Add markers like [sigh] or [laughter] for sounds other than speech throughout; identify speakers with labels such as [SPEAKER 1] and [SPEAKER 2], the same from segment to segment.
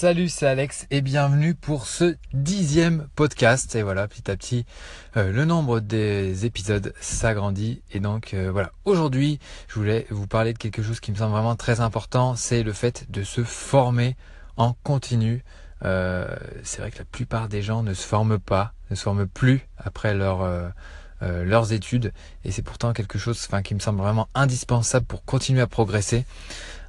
[SPEAKER 1] Salut, c'est Alex et bienvenue pour ce dixième podcast. Et voilà, petit à petit, euh, le nombre des épisodes s'agrandit. Et donc euh, voilà, aujourd'hui, je voulais vous parler de quelque chose qui me semble vraiment très important, c'est le fait de se former en continu. Euh, c'est vrai que la plupart des gens ne se forment pas, ne se forment plus après leur leurs études et c'est pourtant quelque chose enfin, qui me semble vraiment indispensable pour continuer à progresser.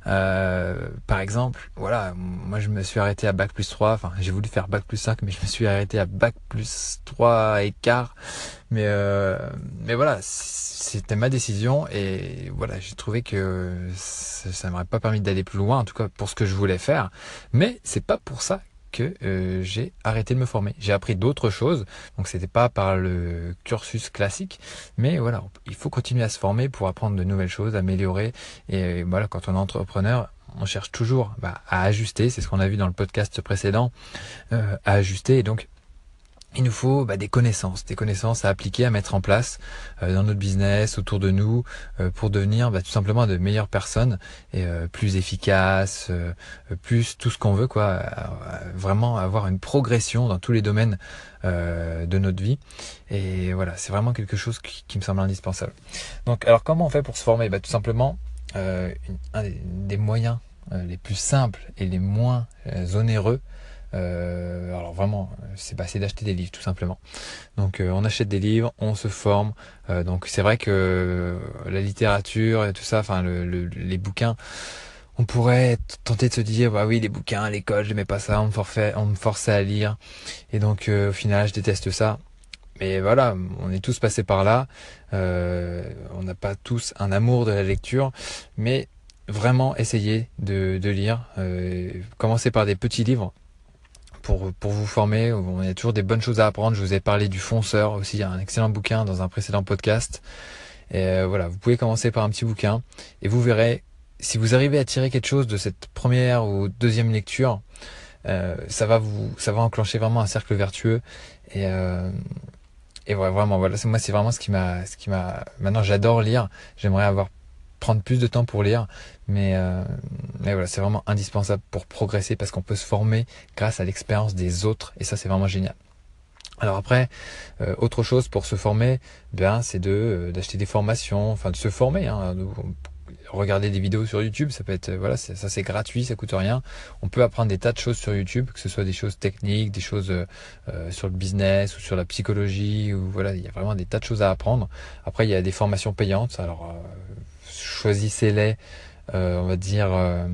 [SPEAKER 1] Euh, par exemple, voilà, moi je me suis arrêté à bac plus 3, enfin j'ai voulu faire bac plus 5, mais je me suis arrêté à bac plus 3 et quart. Mais, euh, mais voilà, c'était ma décision et voilà, j'ai trouvé que ça, ne m'aurait pas permis d'aller plus loin, en tout cas pour ce que je voulais faire. Mais c'est pas pour ça que euh, j'ai arrêté de me former. J'ai appris d'autres choses, donc c'était pas par le cursus classique, mais voilà, il faut continuer à se former pour apprendre de nouvelles choses, améliorer. Et voilà, quand on est entrepreneur, on cherche toujours bah, à ajuster. C'est ce qu'on a vu dans le podcast précédent, euh, à ajuster. Et donc il nous faut bah, des connaissances, des connaissances à appliquer, à mettre en place euh, dans notre business, autour de nous, euh, pour devenir bah, tout simplement de meilleures personnes et euh, plus efficaces, plus tout ce qu'on veut, quoi. vraiment avoir une progression dans tous les domaines de notre vie. Et voilà, c'est vraiment quelque chose qui, me semble indispensable. Donc, alors comment on fait pour se former? Bah, Tout simplement, un des moyens les plus simples et les moins onéreux, euh, alors vraiment, c'est d'acheter des livres tout simplement. Donc euh, on achète des livres, on se forme. Euh, donc c'est vrai que la littérature et tout ça, enfin les bouquins, on pourrait tenter de se dire bah oui les bouquins à l'école, je n'aimais pas ça, on me forçait, on me forçait à lire. Et donc au final, je déteste ça. Mais voilà, on est tous passés par là. on n'a pas tous un amour de la lecture, mais vraiment essayer de, de lire. commencer par des petits livres pour, vous former. Y a toujours des bonnes choses à apprendre. Je vous ai parlé du fonceur aussi, il y a un excellent bouquin dans un précédent podcast. Et euh, voilà, vous pouvez commencer par un petit bouquin et vous verrez si vous arrivez à tirer quelque chose de cette première ou deuxième lecture, euh, ça va vous, ça va enclencher vraiment un cercle vertueux et euh, et vraiment voilà, moi c'est vraiment ce qui m'a, ce qui m'a. Maintenant j'adore lire. J'aimerais avoir prendre plus de temps pour lire, mais, euh, mais voilà, c'est vraiment indispensable pour progresser parce qu'on peut se former grâce à l'expérience des autres et ça c'est vraiment génial. Alors après, euh, autre chose pour se former, ben c'est de euh, d'acheter des formations, enfin de se former. Hein, regarder des vidéos sur YouTube, ça peut être voilà, ça c'est gratuit, ça coûte rien. On peut apprendre des tas de choses sur YouTube, que ce soit des choses techniques, des choses euh, sur le business ou sur la psychologie ou voilà, il y a vraiment des tas de choses à apprendre. Après, il y a des formations payantes. Alors choisissez-les, euh, on va dire, euh,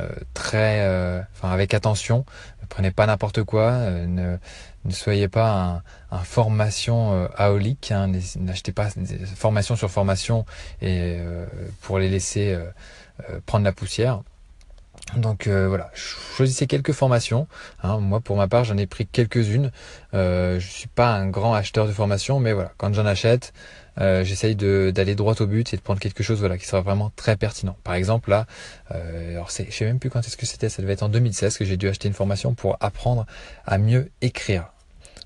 [SPEAKER 1] euh, avec attention. Ne prenez pas n'importe quoi. ne, soyez pas un, formation aolique. Hein, N'achetez pas des formations sur formation et pour les laisser prendre la poussière. Donc voilà, choisissez quelques formations. Hein. Moi, pour ma part, j'en ai pris quelques-unes. Euh, je suis pas un grand acheteur de formations, mais voilà, quand j'en achète, euh, j'essaye d'aller droit au but et de prendre quelque chose voilà qui sera vraiment très pertinent. Par exemple là, euh, alors c'est, je sais même plus quand est-ce que c'était, ça devait être en 2016 que j'ai dû acheter une formation pour apprendre à mieux écrire.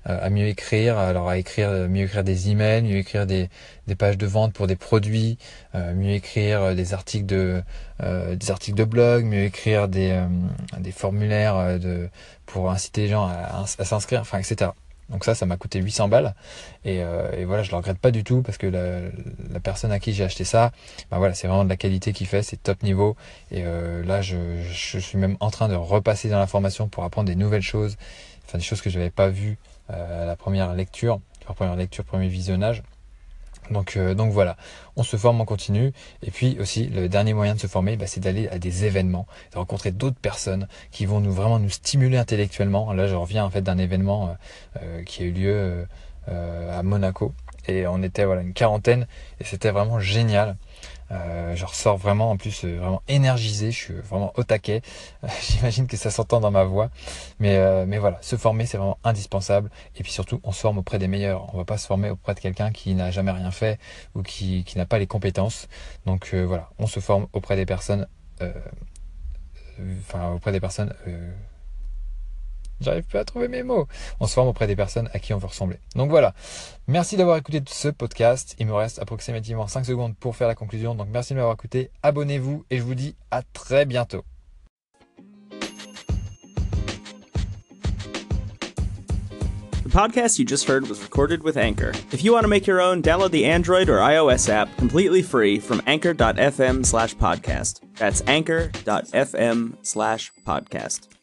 [SPEAKER 1] Euh, à mieux écrire, alors à écrire, mieux écrire des emails, mieux écrire des, des pages de vente pour des produits, euh, mieux écrire des articles de des articles de blog, mieux écrire des, des formulaires de pour inciter les gens à, s'inscrire, enfin etc. Donc ça, ça m'a coûté 800 balles. Et, euh, voilà, je le regrette pas du tout parce que la, personne à qui j'ai acheté ça, bah voilà, c'est vraiment de la qualité qu'il fait, c'est top niveau. Et euh, là, je, je, suis même en train de repasser dans la formation pour apprendre des nouvelles choses, enfin des choses que je n'avais pas vues euh, la première lecture, première lecture, premier visionnage. Donc, euh, voilà, on se forme en continu. Et puis aussi, le dernier moyen de se former, bah, c'est d'aller à des événements, de rencontrer d'autres personnes qui vont nous vraiment nous stimuler intellectuellement. Là, je reviens en fait d'un événement euh, qui a eu lieu à Monaco. Et on était voilà une quarantaine et c'était vraiment génial. Euh, je ressors vraiment en plus euh, vraiment énergisé, je suis vraiment au taquet. [laughs] J'imagine que ça s'entend dans ma voix, mais euh, mais voilà, se former c'est vraiment indispensable. Et puis surtout, on se forme auprès des meilleurs. On va pas se former auprès de quelqu'un qui n'a jamais rien fait ou qui qui n'a pas les compétences. Donc voilà, on se forme auprès des personnes, enfin auprès des personnes J'arrive plus à trouver mes mots. On se forme auprès des personnes à qui on veut ressembler. Donc voilà. Merci d'avoir écouté ce podcast. Il me reste approximativement 5 secondes pour faire la conclusion. Donc merci de m'avoir écouté. Abonnez-vous et je vous dis à très bientôt.
[SPEAKER 2] The podcast you just heard was recorded with Anchor. If you want to make your own, download the Android or iOS app completely free from anchor.fm slash podcast. That's anchor.fm slash podcast.